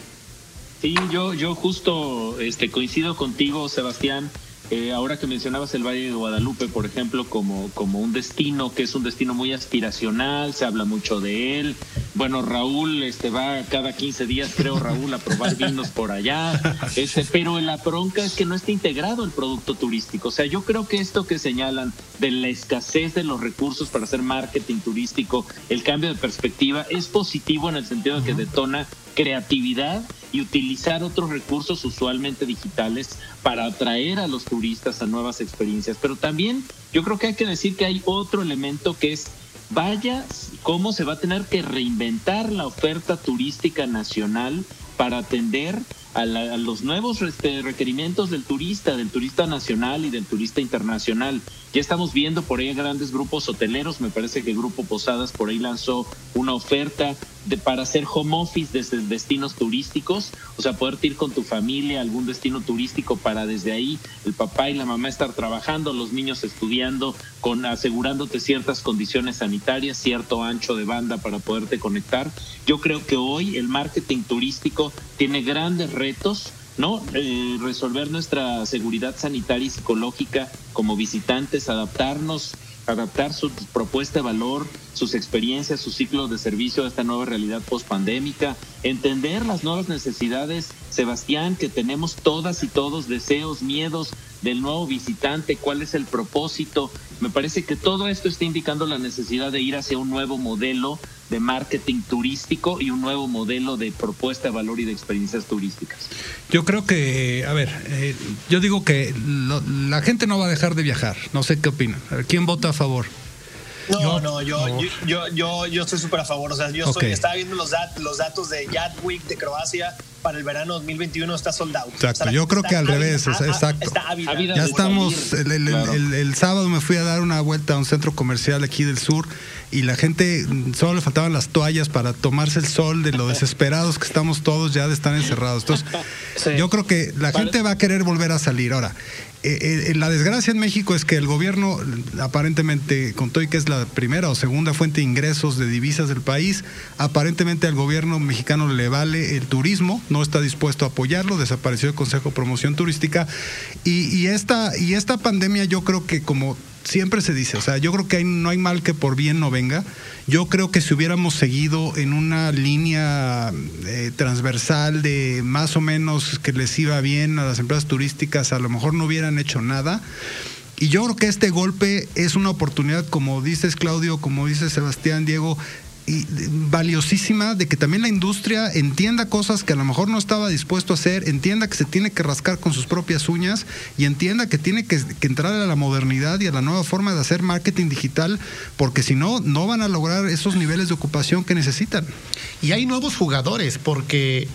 Sí, yo, yo justo este, coincido contigo, Sebastián. Eh, ahora que mencionabas el Valle de Guadalupe, por ejemplo, como, como un destino que es un destino muy aspiracional, se habla mucho de él. Bueno, Raúl este, va cada 15 días, creo, Raúl, a probar vinos por allá. [laughs] Este, pero la bronca es que no está integrado el producto turístico. O sea, yo creo que esto que señalan de la escasez de los recursos para hacer marketing turístico, el cambio de perspectiva, es positivo en el sentido de que detona creatividad y utilizar otros recursos usualmente digitales para atraer a los turistas a nuevas experiencias. Pero también yo creo que hay que decir que hay otro elemento que es, vaya, cómo se va a tener que reinventar la oferta turística nacional para atender a, los nuevos requerimientos del turista, del turista nacional y del turista internacional. Ya estamos viendo por ahí grandes grupos hoteleros, me parece que el Grupo Posadas por ahí lanzó una oferta de, para hacer home office desde destinos turísticos, o sea, poder ir con tu familia a algún destino turístico para desde ahí el papá y la mamá estar trabajando, los niños estudiando, con asegurándote ciertas condiciones sanitarias, cierto ancho de banda para poderte conectar. Yo creo que hoy el marketing turístico tiene grandes retos ¿no? Eh, resolver nuestra seguridad sanitaria y psicológica como visitantes, adaptarnos, adaptar su propuesta de valor, sus experiencias, su ciclo de servicio a esta nueva realidad post-pandémica, entender las nuevas necesidades, Sebastián, que tenemos todas y todos deseos, miedos del nuevo visitante, cuál es el propósito. Me parece que todo esto está indicando la necesidad de ir hacia un nuevo modelo de marketing turístico y un nuevo modelo de propuesta de valor y de experiencias turísticas. Yo creo que, a ver, eh, yo digo que la gente no va a dejar de viajar. No sé qué opinan. ¿Quién vota a favor? No, no, yo, yo, yo, yo, estoy súper a favor. O sea, yo estaba viendo los, los datos de Week de Croacia para el verano 2021 está soldado. Exacto, yo creo que al revés, exacto. ya estamos, el, sábado me fui a dar una vuelta a un centro comercial aquí del sur y la gente mm, solo le faltaban las toallas para tomarse el sol de lo desesperados que estamos todos ya de estar encerrados. Entonces, [laughs] yo creo que la gente va a querer volver a salir. Ahora, eh, eh, la desgracia en México es que el gobierno, aparentemente, contó y que es la primera o segunda fuente de ingresos de divisas del país, aparentemente al gobierno mexicano le vale el turismo, no está dispuesto a apoyarlo, desapareció el Consejo de Promoción Turística. Y, y, esta, y esta pandemia yo creo que como siempre se dice, o sea, yo creo que no hay mal que por bien no venga. Yo creo que si hubiéramos seguido en una línea eh, transversal de más o menos que les iba bien a las empresas turísticas, a lo mejor no hubieran hecho nada. Y yo creo que este golpe es una oportunidad, como dices Claudio, como dice Sebastián, Diego, y valiosísima de que también la industria entienda cosas que a lo mejor no estaba dispuesto a hacer, entienda que se tiene que rascar con sus propias uñas y entienda que tiene que, entrar a la modernidad y a la nueva forma de hacer marketing digital, porque si no, no van a lograr esos niveles de ocupación que necesitan. Y hay nuevos jugadores, porque,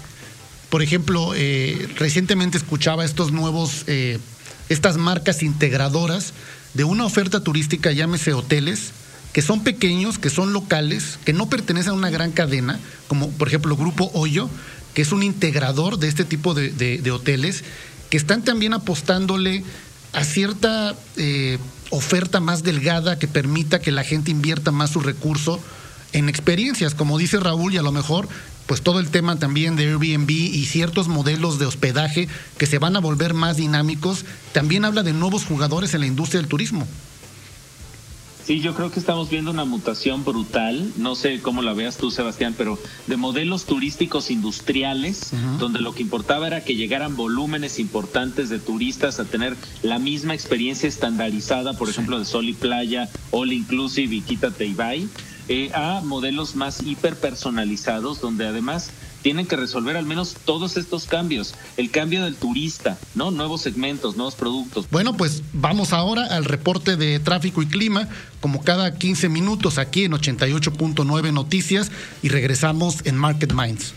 por ejemplo, eh, recientemente escuchaba estos nuevos, eh, estas marcas integradoras de una oferta turística, llámese hoteles, que son pequeños, que son locales, que no pertenecen a una gran cadena, como por ejemplo Grupo Hoyo, que es un integrador de este tipo de, hoteles, que están también apostándole a cierta eh, oferta más delgada que permita que la gente invierta más su recurso en experiencias, como dice Raúl, y a lo mejor pues todo el tema también de Airbnb y ciertos modelos de hospedaje que se van a volver más dinámicos, también habla de nuevos jugadores en la industria del turismo. Sí, yo creo que estamos viendo una mutación brutal, no sé cómo la veas tú, Sebastián, pero de modelos turísticos industriales, donde lo que importaba era que llegaran volúmenes importantes de turistas a tener la misma experiencia estandarizada, por ejemplo, de sol y playa, all inclusive y quítate y bye, eh, a modelos más hiperpersonalizados, donde además tienen que resolver al menos todos estos cambios. El cambio del turista, ¿no? Nuevos segmentos, nuevos productos. Bueno, pues vamos ahora al reporte de tráfico y clima, como cada 15 minutos aquí en 88.9 Noticias y regresamos en Market Minds.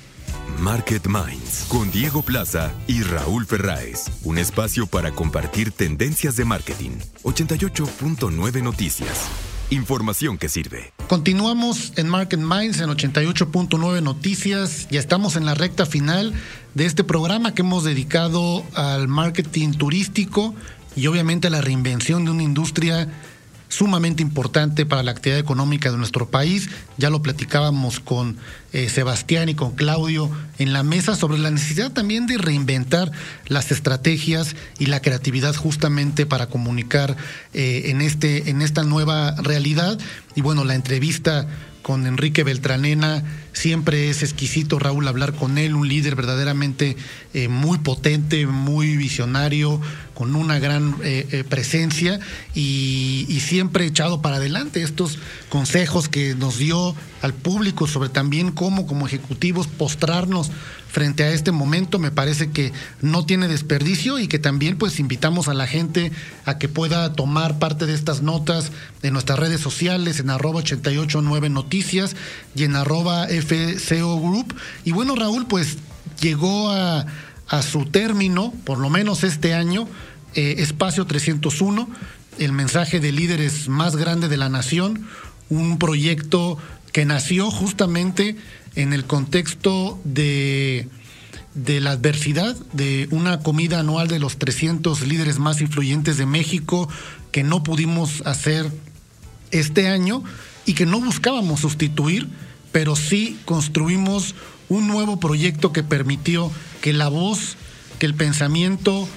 Market Minds con Diego Plaza y Raúl Ferráez. Un espacio para compartir tendencias de marketing. 88.9 Noticias. Información que sirve. Continuamos en Market Minds en 88.9 Noticias. Ya estamos en la recta final de este programa que hemos dedicado al marketing turístico y obviamente a la reinvención de una industria sumamente importante para la actividad económica de nuestro país. Ya lo platicábamos con eh, Sebastián y con Claudio en la mesa sobre la necesidad también de reinventar las estrategias y la creatividad justamente para comunicar eh, en, este, en esta nueva realidad. Y bueno, la entrevista con Enrique Beltranena. Siempre es exquisito, Raúl, hablar con él, un líder verdaderamente eh, muy potente, muy visionario, con una gran eh, eh, presencia y, siempre echado para adelante. Estos consejos que nos dio al público sobre también cómo como ejecutivos postrarnos frente a este momento me parece que no tiene desperdicio y que también pues invitamos a la gente a que pueda tomar parte de estas notas en nuestras redes sociales en arroba 889 noticias y en arroba FCO Group. Y bueno Raúl pues llegó a, a su término, por lo menos este año, eh, Espacio 301, el mensaje de líderes más grande de la nación, un proyecto que nació justamente en el contexto de, de la adversidad, de una comida anual de los 300 líderes más influyentes de México que no pudimos hacer este año y que no buscábamos sustituir, pero sí construimos un nuevo proyecto que permitió que la voz, que el pensamiento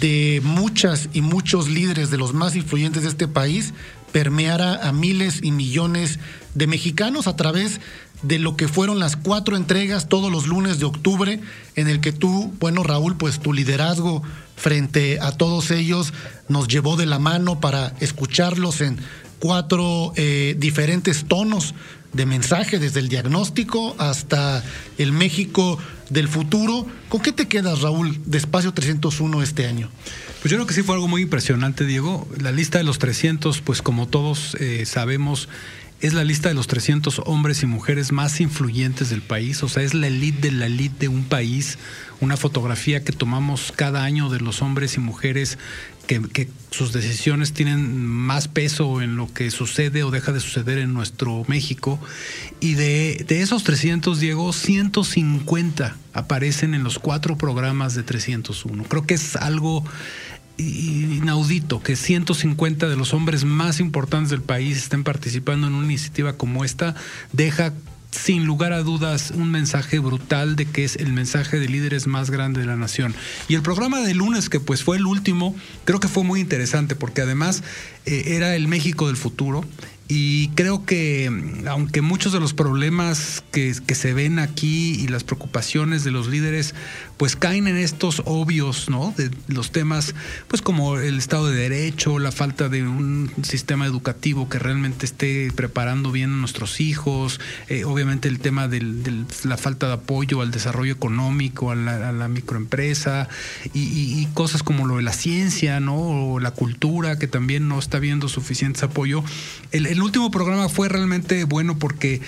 de muchas y muchos líderes de los más influyentes de este país permeara a miles y millones de mexicanos a través de lo que fueron las cuatro entregas todos los lunes de octubre, en el que tú, bueno Raúl, pues tu liderazgo frente a todos ellos nos llevó de la mano para escucharlos en cuatro eh, diferentes tonos de mensaje, desde el diagnóstico hasta el México del futuro. ¿Con qué te quedas, Raúl, de Espacio 301 este año? Pues yo creo que sí fue algo muy impresionante, Diego. La lista de los 300, pues como todos eh, sabemos, es la lista de los 300 hombres y mujeres más influyentes del país, o sea, es la elite de la elite de un país, una fotografía que tomamos cada año de los hombres y mujeres que, sus decisiones tienen más peso en lo que sucede o deja de suceder en nuestro México. Y de, de esos 300, Diego, 150 aparecen en los cuatro programas de 301. Creo que es algo inaudito que 150 de los hombres más importantes del país estén participando en una iniciativa como esta, deja sin lugar a dudas un mensaje brutal de que es el mensaje de líderes más grande de la nación. Y el programa de lunes, que pues fue el último, creo que fue muy interesante porque además eh, era el México del futuro y creo que aunque muchos de los problemas que, se ven aquí y las preocupaciones de los líderes pues caen en estos obvios, ¿no? De los temas pues como el Estado de Derecho, la falta de un sistema educativo que realmente esté preparando bien a nuestros hijos, eh, obviamente el tema de la falta de apoyo al desarrollo económico, a la, microempresa y, cosas como lo de la ciencia, ¿no? O la cultura que también no está viendo suficiente apoyo. El último programa fue realmente bueno porque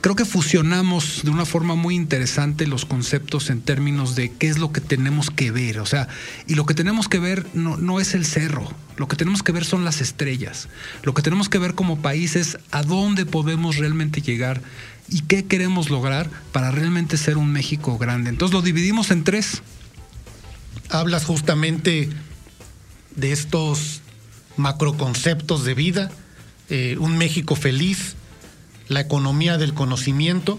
creo que fusionamos de una forma muy interesante los conceptos en términos de qué es lo que tenemos que ver. O sea, y lo que tenemos que ver no, no, es el cerro, lo que tenemos que ver son las estrellas. Lo que tenemos que ver como país es a dónde podemos realmente llegar y qué queremos lograr para realmente ser un México grande. Entonces lo dividimos en tres. Hablas justamente de estos macroconceptos de vida eh, un México feliz, la economía del conocimiento,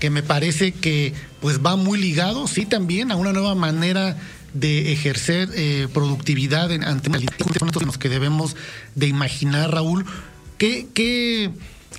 que me parece que pues va muy ligado, sí, también a una nueva manera de ejercer eh, productividad en, ante los que debemos de imaginar, Raúl, ¿qué, qué,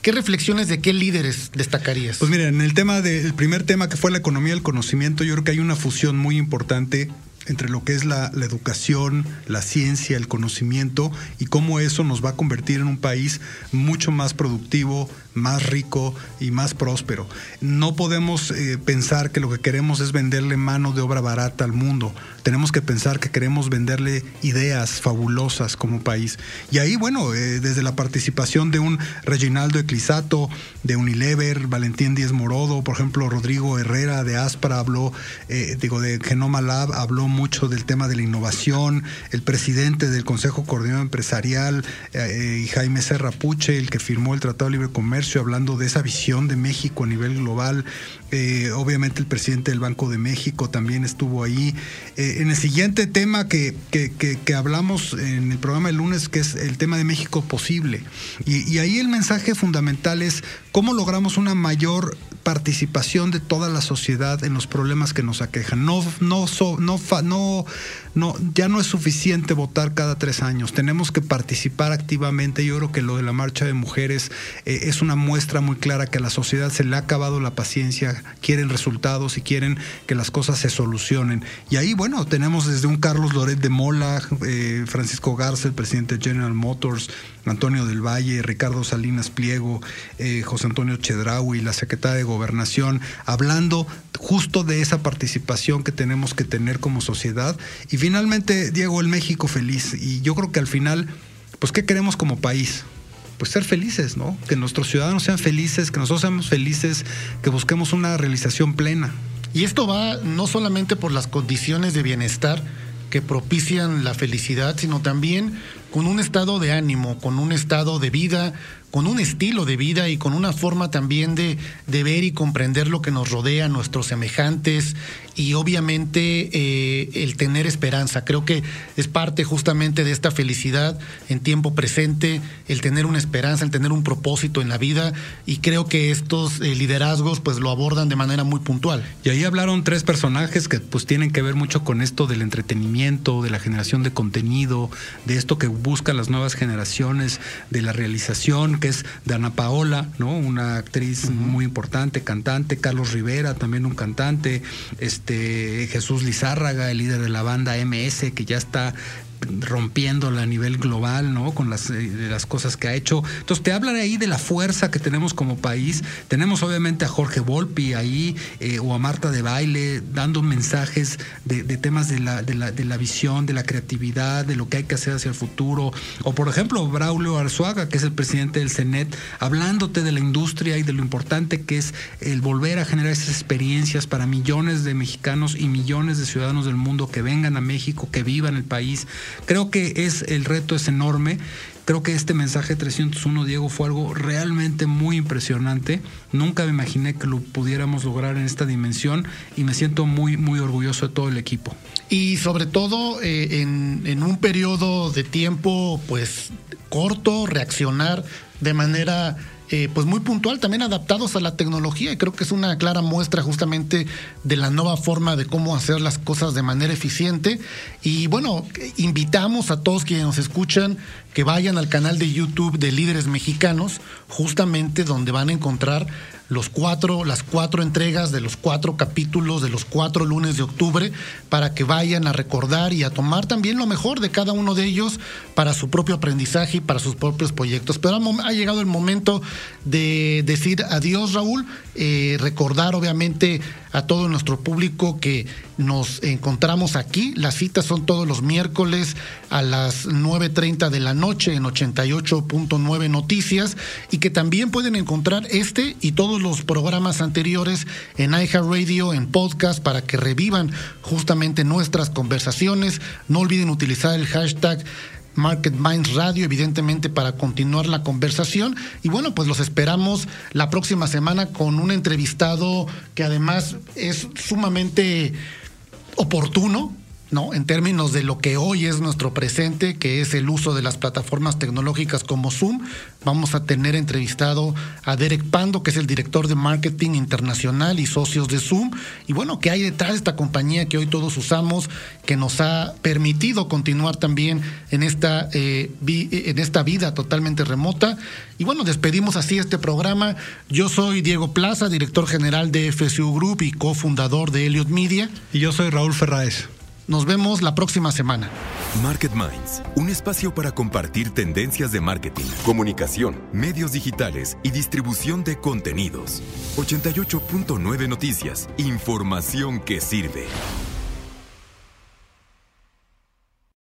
qué reflexiones de qué líderes destacarías? Pues miren, en el tema del primer tema que fue la economía del conocimiento, yo creo que hay una fusión muy importante entre lo que es la, educación, la ciencia, el conocimiento y cómo eso nos va a convertir en un país mucho más productivo, más rico y más próspero. No podemos eh, pensar que lo que queremos es venderle mano de obra barata al mundo. Tenemos que pensar que queremos venderle ideas fabulosas como país. Y ahí, bueno, eh, desde la participación de un Reginaldo Eclisato, de Unilever, Valentín Díez Morodo, por ejemplo, Rodrigo Herrera de Aspra habló, eh, digo, de Genoma Lab, habló mucho del tema de la innovación, el presidente del Consejo Coordinador Empresarial y Jaime Serra Puche, el que firmó el Tratado de Libre Comercio, hablando de esa visión de México a nivel global. Eh, obviamente el presidente del Banco de México también estuvo ahí. Eh, en el siguiente tema que, que, que, hablamos en el programa del lunes, que es el tema de México posible. Y, y ahí el mensaje fundamental es cómo logramos una mayor participación de toda la sociedad en los problemas que nos aquejan. No, no, no, no, no, ya no es suficiente votar cada tres años. Tenemos que participar activamente. Yo creo que lo de la marcha de mujeres eh, es una muestra muy clara que a la sociedad se le ha acabado la paciencia, quieren resultados y quieren que las cosas se solucionen. Y ahí, bueno, tenemos desde un Carlos Loret de Mola, eh, Francisco Garza, el presidente de General Motors, Antonio del Valle, Ricardo Salinas Pliego, eh, José Antonio Chedraui, la secretaria de Gobernación, hablando justo de esa participación que tenemos que tener como sociedad. Y finalmente, Diego, el México feliz. Y yo creo que al final, pues, ¿qué queremos como país? pues ser felices, ¿no? Que nuestros ciudadanos sean felices, que nosotros seamos felices, que busquemos una realización plena. Y esto va no solamente por las condiciones de bienestar que propician la felicidad, sino también con un estado de ánimo, con un estado de vida, con un estilo de vida y con una forma también de, de ver y comprender lo que nos rodea, nuestros semejantes y obviamente eh, el tener esperanza. Creo que es parte justamente de esta felicidad en tiempo presente, el tener una esperanza, el tener un propósito en la vida y creo que estos eh, liderazgos pues lo abordan de manera muy puntual. Y ahí hablaron tres personajes que pues tienen que ver mucho con esto del entretenimiento, de la generación de contenido, de esto que buscan las nuevas generaciones, de la realización que es Dana Paola, ¿no? Una actriz muy importante, cantante, Carlos Rivera, también un cantante, este Jesús Lizárraga, el líder de la banda MS, que ya está rompiéndola a nivel global, ¿no? Con las, eh, las cosas que ha hecho. Entonces te hablan ahí de la fuerza que tenemos como país. Tenemos obviamente a Jorge Volpi ahí eh, o a Marta de Baile dando mensajes de, temas de la, de, la, de la visión, de la creatividad, de lo que hay que hacer hacia el futuro. O por ejemplo, Braulio Arzuaga, que es el presidente del CENET, hablándote de la industria y de lo importante que es el volver a generar esas experiencias para millones de mexicanos y millones de ciudadanos del mundo que vengan a México, que vivan el país. Creo que es el reto es enorme. Creo que este mensaje 301, Diego, fue algo realmente muy impresionante. Nunca me imaginé que lo pudiéramos lograr en esta dimensión y me siento muy, muy orgulloso de todo el equipo. Y sobre todo eh, en, en un periodo de tiempo, pues corto, reaccionar de manera eh, pues muy puntual, también adaptados a la tecnología y creo que es una clara muestra justamente de la nueva forma de cómo hacer las cosas de manera eficiente. Y bueno, invitamos a todos quienes nos escuchan que vayan al canal de YouTube de Líderes Mexicanos, justamente donde van a encontrar los cuatro, las cuatro entregas de los cuatro capítulos de los cuatro lunes de octubre para que vayan a recordar y a tomar también lo mejor de cada uno de ellos para su propio aprendizaje y para sus propios proyectos. Pero ha llegado el momento de decir adiós, Raúl, eh, recordar obviamente a todo nuestro público que nos encontramos aquí. Las citas son todos los miércoles a las 9.30 de la noche en 88.9 Noticias y que también pueden encontrar este y todos los programas anteriores en iHeartRadio, en podcast, para que revivan justamente nuestras conversaciones. No olviden utilizar el hashtag Market Minds Radio, evidentemente, para continuar la conversación. Y bueno, pues los esperamos la próxima semana con un entrevistado que además es sumamente oportuno, ¿no? En términos de lo que hoy es nuestro presente, que es el uso de las plataformas tecnológicas como Zoom, vamos a tener entrevistado a Derek Pando, que es el director de marketing internacional y socios de Zoom. Y bueno, que hay detrás de esta compañía que hoy todos usamos, que nos ha permitido continuar también en esta, eh, en esta vida totalmente remota. Y bueno, despedimos así este programa. Yo soy Diego Plaza, director general de FSU Group y cofundador de Elliot Media. Y yo soy Raúl Ferraes. Nos vemos la próxima semana. Market Minds, un espacio para compartir tendencias de marketing, comunicación, medios digitales y distribución de contenidos. 88.9 Noticias, información que sirve.